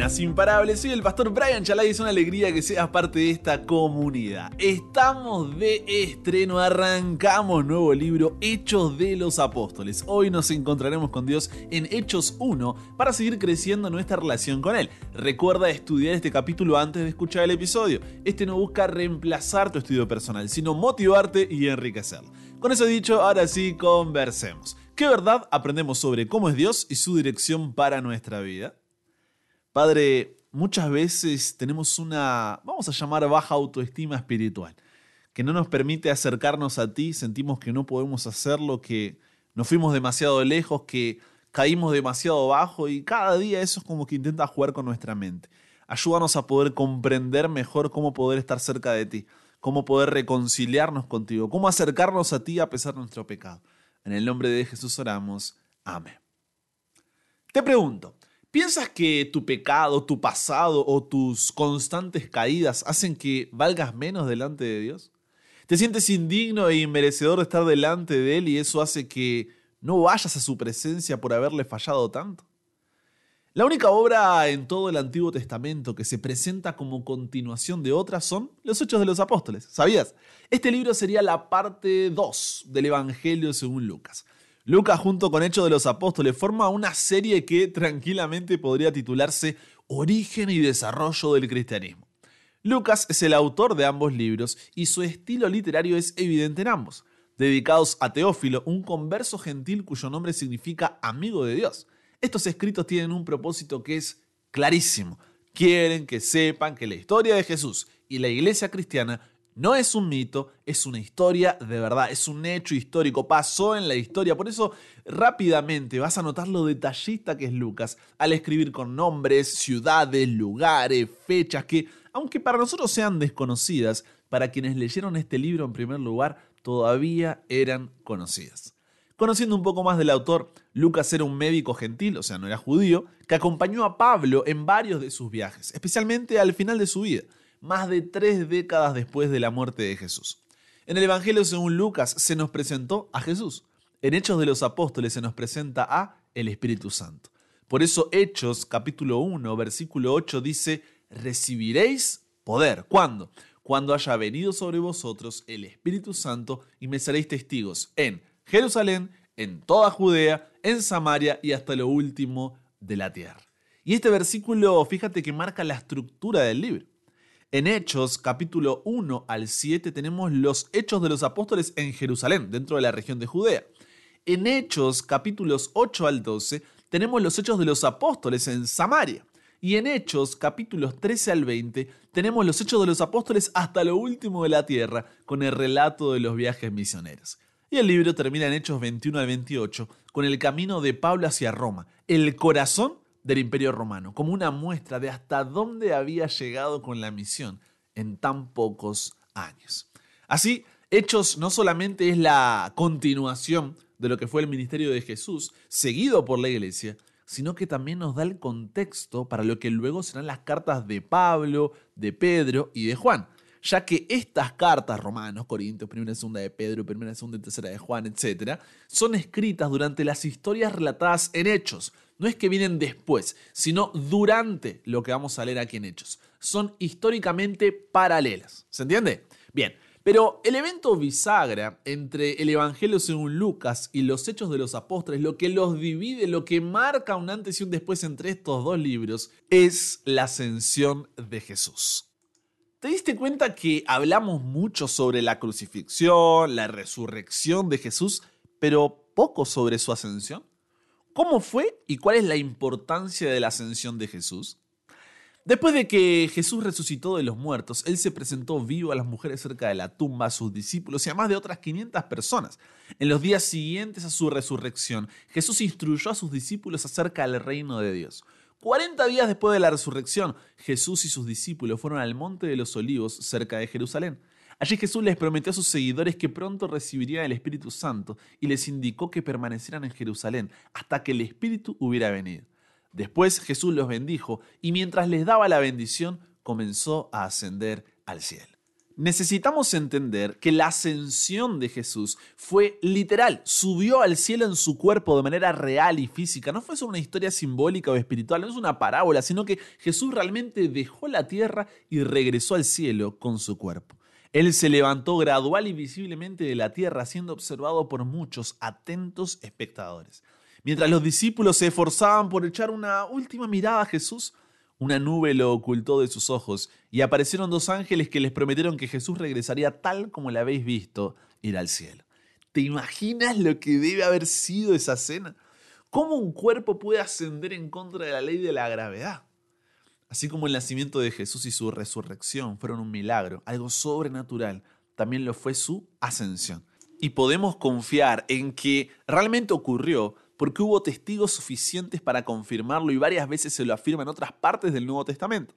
Imparables. Soy el pastor Brian Chalai y es una alegría que seas parte de esta comunidad. Estamos de estreno, arrancamos nuevo libro Hechos de los Apóstoles. Hoy nos encontraremos con Dios en Hechos 1 para seguir creciendo nuestra relación con Él. Recuerda estudiar este capítulo antes de escuchar el episodio. Este no busca reemplazar tu estudio personal, sino motivarte y enriquecerlo. Con eso dicho, ahora sí, conversemos. ¿Qué verdad aprendemos sobre cómo es Dios y su dirección para nuestra vida? Padre, muchas veces tenemos una, vamos a llamar baja autoestima espiritual, que no nos permite acercarnos a ti, sentimos que no podemos hacerlo, que nos fuimos demasiado lejos, que caímos demasiado bajo y cada día eso es como que intenta jugar con nuestra mente. Ayúdanos a poder comprender mejor cómo poder estar cerca de ti, cómo poder reconciliarnos contigo, cómo acercarnos a ti a pesar de nuestro pecado. En el nombre de Jesús oramos. Amén. Te pregunto, ¿Piensas que tu pecado, tu pasado o tus constantes caídas hacen que valgas menos delante de Dios? ¿Te sientes indigno e inmerecedor de estar delante de Él y eso hace que no vayas a su presencia por haberle fallado tanto? La única obra en todo el Antiguo Testamento que se presenta como continuación de otras son los Hechos de los Apóstoles. ¿Sabías? Este libro sería la parte 2 del Evangelio según Lucas. Lucas junto con Hechos de los Apóstoles forma una serie que tranquilamente podría titularse Origen y Desarrollo del Cristianismo. Lucas es el autor de ambos libros y su estilo literario es evidente en ambos, dedicados a Teófilo, un converso gentil cuyo nombre significa amigo de Dios. Estos escritos tienen un propósito que es clarísimo. Quieren que sepan que la historia de Jesús y la iglesia cristiana no es un mito, es una historia de verdad, es un hecho histórico, pasó en la historia. Por eso rápidamente vas a notar lo detallista que es Lucas al escribir con nombres, ciudades, lugares, fechas que, aunque para nosotros sean desconocidas, para quienes leyeron este libro en primer lugar, todavía eran conocidas. Conociendo un poco más del autor, Lucas era un médico gentil, o sea, no era judío, que acompañó a Pablo en varios de sus viajes, especialmente al final de su vida más de tres décadas después de la muerte de Jesús. En el Evangelio según Lucas se nos presentó a Jesús. En Hechos de los Apóstoles se nos presenta a el Espíritu Santo. Por eso Hechos capítulo 1 versículo 8 dice, recibiréis poder. ¿Cuándo? Cuando haya venido sobre vosotros el Espíritu Santo y me seréis testigos en Jerusalén, en toda Judea, en Samaria y hasta lo último de la tierra. Y este versículo, fíjate que marca la estructura del libro. En Hechos capítulo 1 al 7 tenemos los hechos de los apóstoles en Jerusalén, dentro de la región de Judea. En Hechos capítulos 8 al 12 tenemos los hechos de los apóstoles en Samaria. Y en Hechos capítulos 13 al 20 tenemos los hechos de los apóstoles hasta lo último de la tierra, con el relato de los viajes misioneros. Y el libro termina en Hechos 21 al 28 con el camino de Pablo hacia Roma, el corazón del Imperio Romano, como una muestra de hasta dónde había llegado con la misión en tan pocos años. Así, Hechos no solamente es la continuación de lo que fue el ministerio de Jesús, seguido por la iglesia, sino que también nos da el contexto para lo que luego serán las cartas de Pablo, de Pedro y de Juan, ya que estas cartas, Romanos, Corintios, primera y segunda de Pedro, primera segunda y tercera de Juan, etc., son escritas durante las historias relatadas en Hechos, no es que vienen después, sino durante lo que vamos a leer aquí en Hechos. Son históricamente paralelas. ¿Se entiende? Bien, pero el evento bisagra entre el Evangelio según Lucas y los Hechos de los Apóstoles, lo que los divide, lo que marca un antes y un después entre estos dos libros, es la ascensión de Jesús. ¿Te diste cuenta que hablamos mucho sobre la crucifixión, la resurrección de Jesús, pero poco sobre su ascensión? ¿Cómo fue y cuál es la importancia de la ascensión de Jesús? Después de que Jesús resucitó de los muertos, Él se presentó vivo a las mujeres cerca de la tumba, a sus discípulos y a más de otras 500 personas. En los días siguientes a su resurrección, Jesús instruyó a sus discípulos acerca del reino de Dios. 40 días después de la resurrección, Jesús y sus discípulos fueron al Monte de los Olivos cerca de Jerusalén. Allí Jesús les prometió a sus seguidores que pronto recibirían el Espíritu Santo y les indicó que permanecieran en Jerusalén hasta que el Espíritu hubiera venido. Después Jesús los bendijo y mientras les daba la bendición comenzó a ascender al cielo. necesitamos entender que la ascensión de Jesús fue literal, subió al cielo en su cuerpo de manera real y física, no fue solo una historia simbólica o espiritual, no es una parábola, sino que Jesús realmente dejó la tierra y regresó al cielo con su cuerpo. Él se levantó gradual y visiblemente de la tierra, siendo observado por muchos atentos espectadores. Mientras los discípulos se esforzaban por echar una última mirada a Jesús, una nube lo ocultó de sus ojos y aparecieron dos ángeles que les prometieron que Jesús regresaría tal como le habéis visto ir al cielo. ¿Te imaginas lo que debe haber sido esa cena? ¿Cómo un cuerpo puede ascender en contra de la ley de la gravedad? Así como el nacimiento de Jesús y su resurrección fueron un milagro, algo sobrenatural, también lo fue su ascensión. Y podemos confiar en que realmente ocurrió porque hubo testigos suficientes para confirmarlo y varias veces se lo afirma en otras partes del Nuevo Testamento.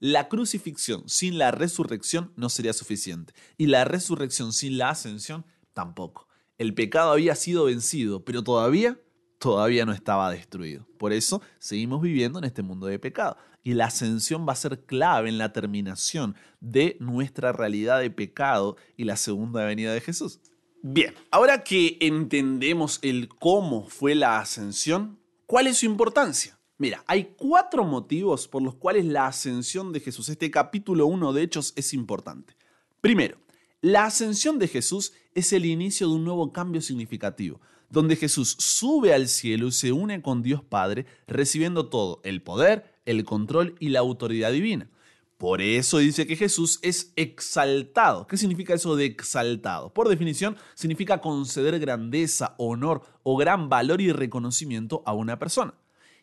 La crucifixión sin la resurrección no sería suficiente y la resurrección sin la ascensión tampoco. El pecado había sido vencido, pero todavía, todavía no estaba destruido. Por eso seguimos viviendo en este mundo de pecado. Y la ascensión va a ser clave en la terminación de nuestra realidad de pecado y la segunda venida de Jesús. Bien, ahora que entendemos el cómo fue la ascensión, ¿cuál es su importancia? Mira, hay cuatro motivos por los cuales la ascensión de Jesús, este capítulo 1 de Hechos, es importante. Primero, la ascensión de Jesús es el inicio de un nuevo cambio significativo, donde Jesús sube al cielo y se une con Dios Padre, recibiendo todo, el poder, el control y la autoridad divina. Por eso dice que Jesús es exaltado. ¿Qué significa eso de exaltado? Por definición, significa conceder grandeza, honor o gran valor y reconocimiento a una persona.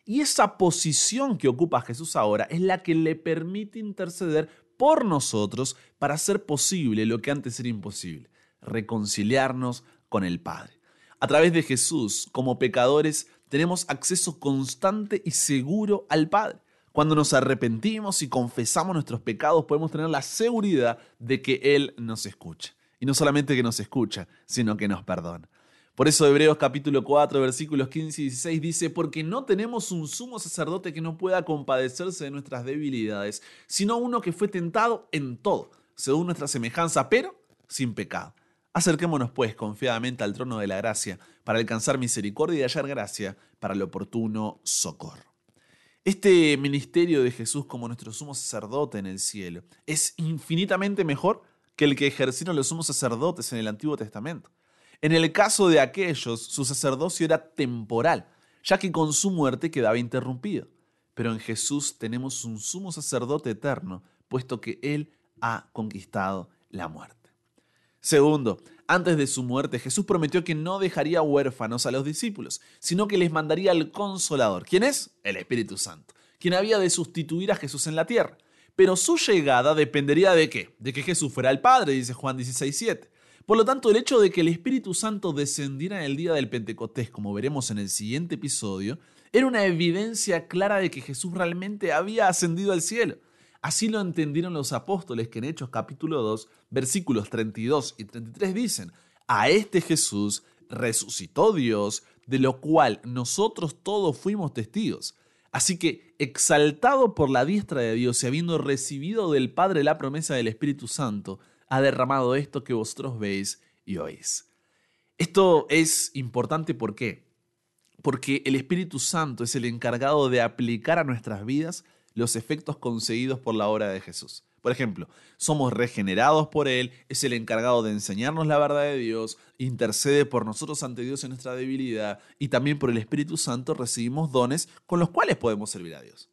Y esa posición que ocupa Jesús ahora es la que le permite interceder por nosotros para hacer posible lo que antes era imposible, reconciliarnos con el Padre. A través de Jesús, como pecadores, tenemos acceso constante y seguro al Padre. Cuando nos arrepentimos y confesamos nuestros pecados, podemos tener la seguridad de que Él nos escucha. Y no solamente que nos escucha, sino que nos perdona. Por eso Hebreos capítulo 4, versículos 15 y 16 dice, porque no tenemos un sumo sacerdote que no pueda compadecerse de nuestras debilidades, sino uno que fue tentado en todo, según nuestra semejanza, pero sin pecado. Acerquémonos pues confiadamente al trono de la gracia para alcanzar misericordia y hallar gracia para el oportuno socorro. Este ministerio de Jesús como nuestro sumo sacerdote en el cielo es infinitamente mejor que el que ejercieron los sumos sacerdotes en el Antiguo Testamento. En el caso de aquellos, su sacerdocio era temporal, ya que con su muerte quedaba interrumpido. Pero en Jesús tenemos un sumo sacerdote eterno, puesto que Él ha conquistado la muerte. Segundo, antes de su muerte, Jesús prometió que no dejaría huérfanos a los discípulos, sino que les mandaría al consolador. ¿Quién es? El Espíritu Santo, quien había de sustituir a Jesús en la tierra. Pero su llegada dependería de qué? De que Jesús fuera el Padre, dice Juan 16:7. Por lo tanto, el hecho de que el Espíritu Santo descendiera en el día del Pentecostés, como veremos en el siguiente episodio, era una evidencia clara de que Jesús realmente había ascendido al cielo. Así lo entendieron los apóstoles que en Hechos capítulo 2, versículos 32 y 33 dicen, a este Jesús resucitó Dios, de lo cual nosotros todos fuimos testigos. Así que, exaltado por la diestra de Dios y habiendo recibido del Padre la promesa del Espíritu Santo, ha derramado esto que vosotros veis y oís. Esto es importante ¿por qué? Porque el Espíritu Santo es el encargado de aplicar a nuestras vidas los efectos conseguidos por la obra de Jesús. Por ejemplo, somos regenerados por Él, es el encargado de enseñarnos la verdad de Dios, intercede por nosotros ante Dios en nuestra debilidad y también por el Espíritu Santo recibimos dones con los cuales podemos servir a Dios.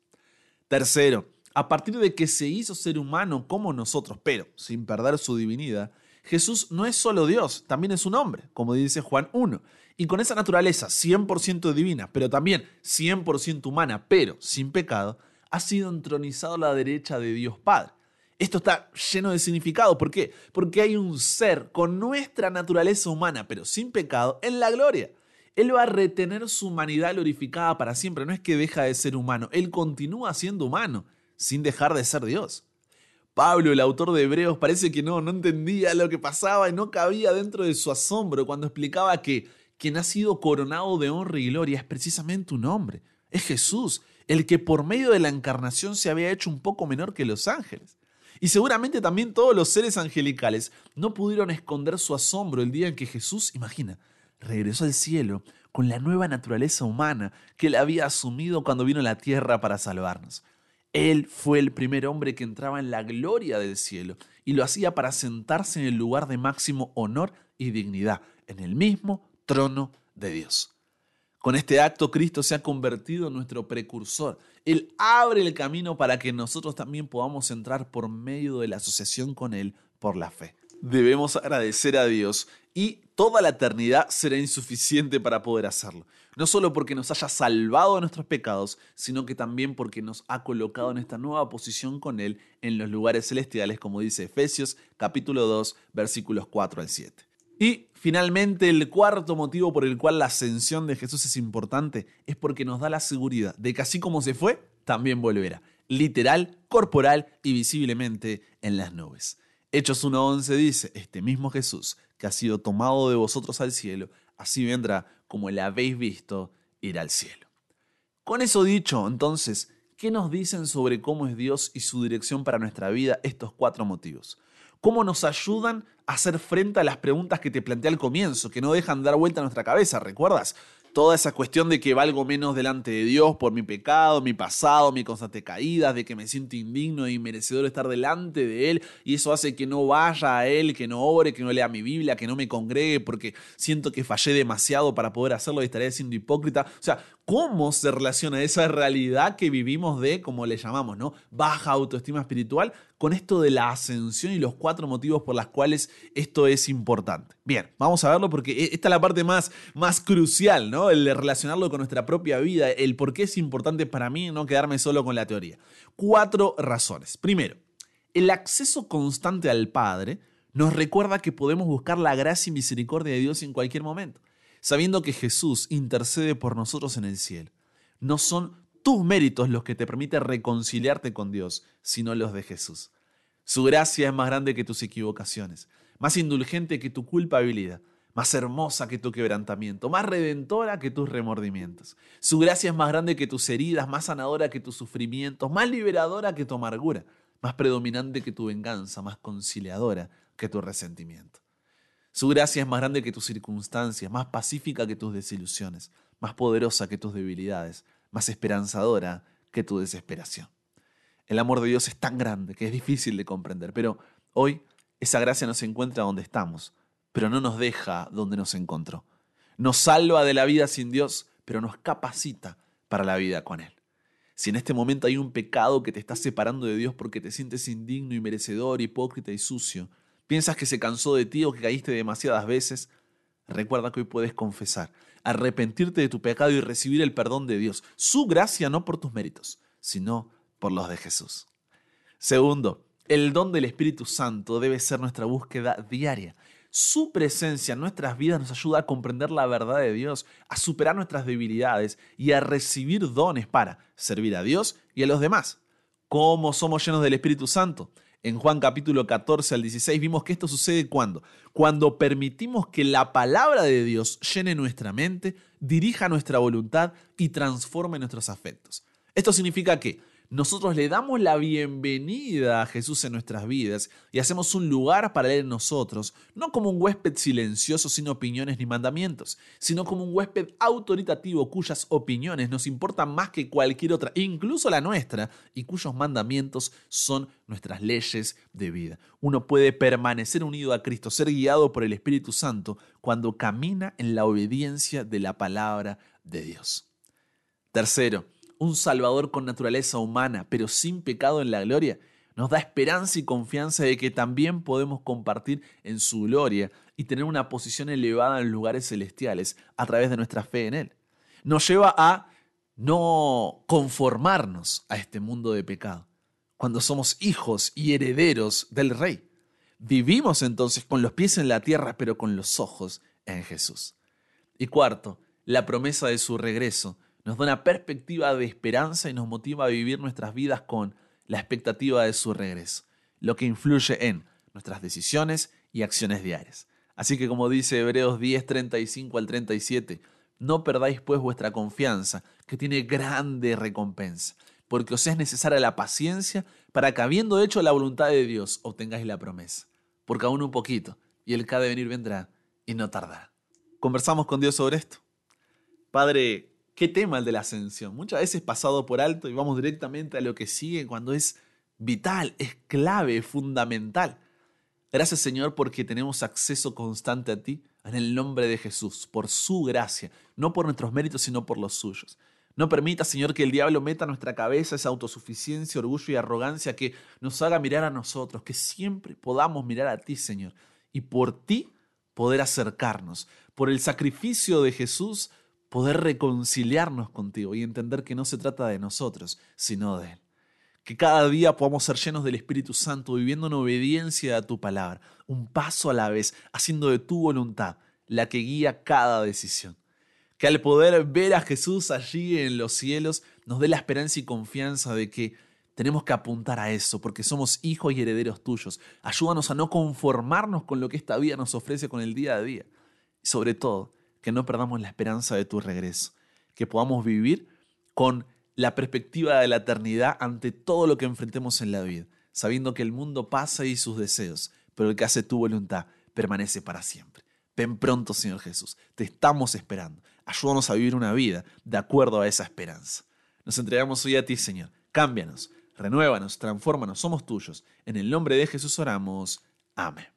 Tercero, a partir de que se hizo ser humano como nosotros, pero sin perder su divinidad, Jesús no es solo Dios, también es un hombre, como dice Juan 1. Y con esa naturaleza 100% divina, pero también 100% humana, pero sin pecado, ha sido entronizado a la derecha de Dios Padre. Esto está lleno de significado. ¿Por qué? Porque hay un ser con nuestra naturaleza humana, pero sin pecado, en la gloria. Él va a retener su humanidad glorificada para siempre. No es que deja de ser humano, Él continúa siendo humano, sin dejar de ser Dios. Pablo, el autor de Hebreos, parece que no, no entendía lo que pasaba y no cabía dentro de su asombro cuando explicaba que quien ha sido coronado de honra y gloria es precisamente un hombre, es Jesús, el que por medio de la encarnación se había hecho un poco menor que los ángeles. Y seguramente también todos los seres angelicales no pudieron esconder su asombro el día en que Jesús, imagina, regresó al cielo con la nueva naturaleza humana que él había asumido cuando vino a la tierra para salvarnos. Él fue el primer hombre que entraba en la gloria del cielo y lo hacía para sentarse en el lugar de máximo honor y dignidad, en el mismo trono de Dios. Con este acto Cristo se ha convertido en nuestro precursor. Él abre el camino para que nosotros también podamos entrar por medio de la asociación con Él por la fe. Debemos agradecer a Dios y toda la eternidad será insuficiente para poder hacerlo. No solo porque nos haya salvado de nuestros pecados, sino que también porque nos ha colocado en esta nueva posición con Él en los lugares celestiales, como dice Efesios capítulo 2 versículos 4 al 7. Y finalmente el cuarto motivo por el cual la ascensión de Jesús es importante es porque nos da la seguridad de que así como se fue, también volverá, literal, corporal y visiblemente en las nubes. Hechos 1.11 dice, este mismo Jesús que ha sido tomado de vosotros al cielo, así vendrá como le habéis visto ir al cielo. Con eso dicho, entonces, ¿qué nos dicen sobre cómo es Dios y su dirección para nuestra vida estos cuatro motivos? ¿Cómo nos ayudan a hacer frente a las preguntas que te planteé al comienzo, que no dejan dar vuelta a nuestra cabeza? ¿Recuerdas? toda esa cuestión de que valgo menos delante de Dios por mi pecado, mi pasado, mi constante caídas, de que me siento indigno y merecedor de estar delante de Él, y eso hace que no vaya a Él, que no ore, que no lea mi Biblia, que no me congregue porque siento que fallé demasiado para poder hacerlo y estaré siendo hipócrita. O sea, ¿cómo se relaciona esa realidad que vivimos de, como le llamamos, ¿no? Baja autoestima espiritual con esto de la ascensión y los cuatro motivos por los cuales esto es importante. Bien, vamos a verlo porque e, esta es la parte más, más crucial, ¿no? El relacionarlo con nuestra propia vida, el por qué es importante para mí no quedarme solo con la teoría. Cuatro razones. Primero, el acceso constante al Padre nos recuerda que podemos buscar la gracia y misericordia de Dios en cualquier momento, sabiendo que Jesús intercede por nosotros en el cielo. No son tus méritos los que te permiten reconciliarte con Dios, sino los de Jesús. Su gracia es más grande que tus equivocaciones, más indulgente que tu culpabilidad, más hermosa que tu quebrantamiento, más redentora que tus remordimientos. Su gracia es más grande que tus heridas, más sanadora que tus sufrimientos, más liberadora que tu amargura, más predominante que tu venganza, más conciliadora que tu resentimiento. Su gracia es más grande que tus circunstancias, más pacífica que tus desilusiones, más poderosa que tus debilidades, más esperanzadora que tu desesperación. El amor de Dios es tan grande que es difícil de comprender, pero hoy esa gracia nos encuentra donde estamos, pero no nos deja donde nos encontró. Nos salva de la vida sin Dios, pero nos capacita para la vida con Él. Si en este momento hay un pecado que te está separando de Dios porque te sientes indigno y merecedor, hipócrita y sucio, piensas que se cansó de ti o que caíste demasiadas veces, recuerda que hoy puedes confesar arrepentirte de tu pecado y recibir el perdón de Dios. Su gracia no por tus méritos, sino por los de Jesús. Segundo, el don del Espíritu Santo debe ser nuestra búsqueda diaria. Su presencia en nuestras vidas nos ayuda a comprender la verdad de Dios, a superar nuestras debilidades y a recibir dones para servir a Dios y a los demás. ¿Cómo somos llenos del Espíritu Santo? En Juan capítulo 14 al 16 vimos que esto sucede cuando, cuando permitimos que la palabra de Dios llene nuestra mente, dirija nuestra voluntad y transforme nuestros afectos. Esto significa que nosotros le damos la bienvenida a Jesús en nuestras vidas y hacemos un lugar para Él en nosotros, no como un huésped silencioso sin opiniones ni mandamientos, sino como un huésped autoritativo cuyas opiniones nos importan más que cualquier otra, incluso la nuestra, y cuyos mandamientos son nuestras leyes de vida. Uno puede permanecer unido a Cristo, ser guiado por el Espíritu Santo cuando camina en la obediencia de la palabra de Dios. Tercero, un Salvador con naturaleza humana, pero sin pecado en la gloria, nos da esperanza y confianza de que también podemos compartir en su gloria y tener una posición elevada en lugares celestiales a través de nuestra fe en Él. Nos lleva a no conformarnos a este mundo de pecado, cuando somos hijos y herederos del Rey. Vivimos entonces con los pies en la tierra, pero con los ojos en Jesús. Y cuarto, la promesa de su regreso nos da una perspectiva de esperanza y nos motiva a vivir nuestras vidas con la expectativa de su regreso, lo que influye en nuestras decisiones y acciones diarias. Así que como dice Hebreos 10, 35 al 37, no perdáis pues vuestra confianza, que tiene grande recompensa. porque os es necesaria la paciencia para que habiendo hecho la voluntad de Dios obtengáis la promesa. Porque aún un poquito, y el que ha de venir vendrá, y no tardará. Conversamos con Dios sobre esto. Padre, qué tema el de la ascensión. Muchas veces pasado por alto y vamos directamente a lo que sigue cuando es vital, es clave, es fundamental. Gracias Señor porque tenemos acceso constante a ti en el nombre de Jesús, por su gracia, no por nuestros méritos, sino por los suyos. No permita, Señor, que el diablo meta en nuestra cabeza esa autosuficiencia, orgullo y arrogancia que nos haga mirar a nosotros, que siempre podamos mirar a ti, Señor, y por ti poder acercarnos, por el sacrificio de Jesús, poder reconciliarnos contigo y entender que no se trata de nosotros, sino de Él. Que cada día podamos ser llenos del Espíritu Santo, viviendo en obediencia a tu palabra, un paso a la vez, haciendo de tu voluntad la que guía cada decisión que al poder ver a Jesús allí en los cielos nos dé la esperanza y confianza de que tenemos que apuntar a eso, porque somos hijos y herederos tuyos. Ayúdanos a no conformarnos con lo que esta vida nos ofrece con el día a día. Y sobre todo, que no perdamos la esperanza de tu regreso, que podamos vivir con la perspectiva de la eternidad ante todo lo que enfrentemos en la vida, sabiendo que el mundo pasa y sus deseos, pero el que hace tu voluntad permanece para siempre. Ven pronto, Señor Jesús, te estamos esperando. Ayúdanos a vivir una vida de acuerdo a esa esperanza. Nos entregamos hoy a ti, Señor. Cámbianos, renuévanos, transfórmanos, somos tuyos. En el nombre de Jesús oramos. Amén.